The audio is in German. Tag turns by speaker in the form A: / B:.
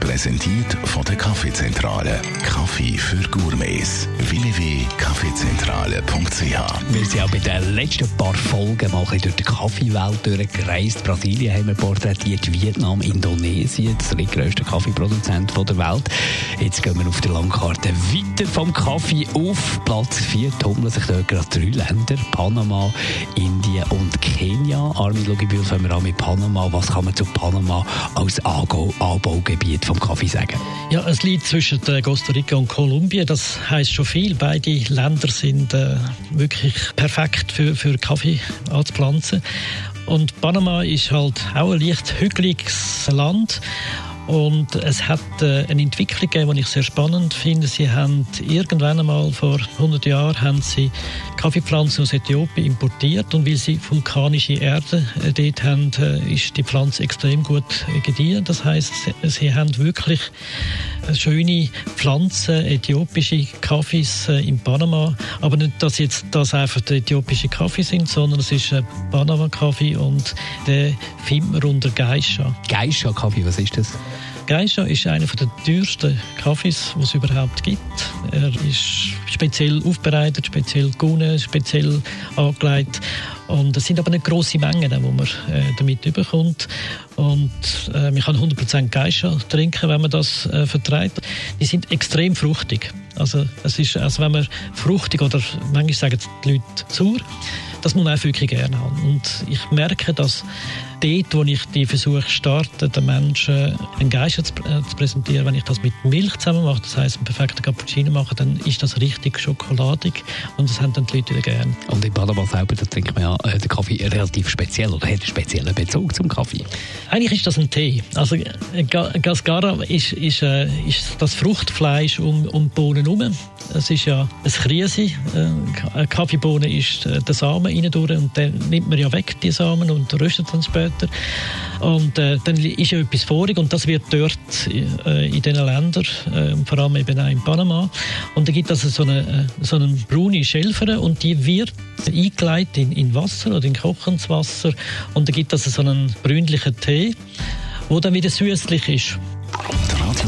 A: Präsentiert von der Kaffeezentrale. Kaffee für Gourmets. www.kaffeezentrale.ch
B: Wir sind auch bei den letzten paar Folgen mal durch die Kaffeewelt durchgereist. Brasilien haben wir porträtiert, Vietnam, Indonesien, das drittgrößte Kaffeeproduzent der Welt. Jetzt gehen wir auf der Landkarte weiter vom Kaffee auf Platz 4. Tummeln sich dort gerade drei Länder, Panama, Indien und Kenia. Armin Lugibühl, fangen wir an mit Panama. Was kann man zu Panama als Anbaugebiet vom Kaffee sagen?
C: Ja, es liegt zwischen Costa Rica und Kolumbien. Das heißt schon viel. Beide Länder sind äh, wirklich perfekt für, für Kaffee anzupflanzen. Und Panama ist halt auch ein leicht hügeliges Land. Und es hat äh, eine Entwicklung gegeben, die ich sehr spannend finde. Sie haben irgendwann einmal vor 100 Jahren haben sie Kaffeepflanzen aus Äthiopien importiert und weil sie vulkanische Erde äh, dort haben, äh, ist die Pflanze extrem gut gediehen. Das heißt, sie, haben wirklich schöne Pflanzen, äthiopische Kaffees in Panama. Aber nicht, dass jetzt das einfach die äthiopische Kaffee sind, sondern es ist ein Panama-Kaffee und den findet man unter Geisha.
B: Geisha-Kaffee, was ist das?
C: Geisha ist einer der teuersten Kaffees, die es überhaupt gibt. Er ist speziell aufbereitet, speziell gewonnen, speziell angelegt. Und es sind aber nicht grosse Mengen, die man äh, damit bekommt. Und äh, man kann 100% Geisha trinken, wenn man das äh, vertreibt. Die sind extrem fruchtig. Also es ist, also wenn man fruchtig oder manchmal sagen die Leute sauer, das muss man auch wirklich gerne haben. Und ich merke, dass dort, wo ich die Versuche starte, den Menschen einen Geist zu, präsentieren, wenn ich das mit Milch zusammen mache, das heißt einen perfekten Cappuccino mache, dann ist das richtig schokoladig und das haben dann die Leute wieder gerne.
B: Und in Panama selber, da trinkt man ja äh, den Kaffee relativ speziell oder hat einen speziellen Bezug zum Kaffee?
C: Eigentlich ist das ein Tee. Also Gascara ist, ist, äh, ist das Fruchtfleisch um, um Bohnen herum. Es ist ja ein Krise. Äh, eine Kaffeebohne ist der Samen rein und dann nimmt man ja weg die Samen und röstet dann später. Und äh, dann ist ja etwas vorig und das wird dort äh, in diesen Ländern, äh, vor allem eben auch in Panama. Und da gibt es also so eine, äh, so eine braune Schelfer und die wird eingeleitet in, in Wasser oder in kochendes Wasser und da gibt es also so einen brünlichen Tee, der dann wieder süßlich ist.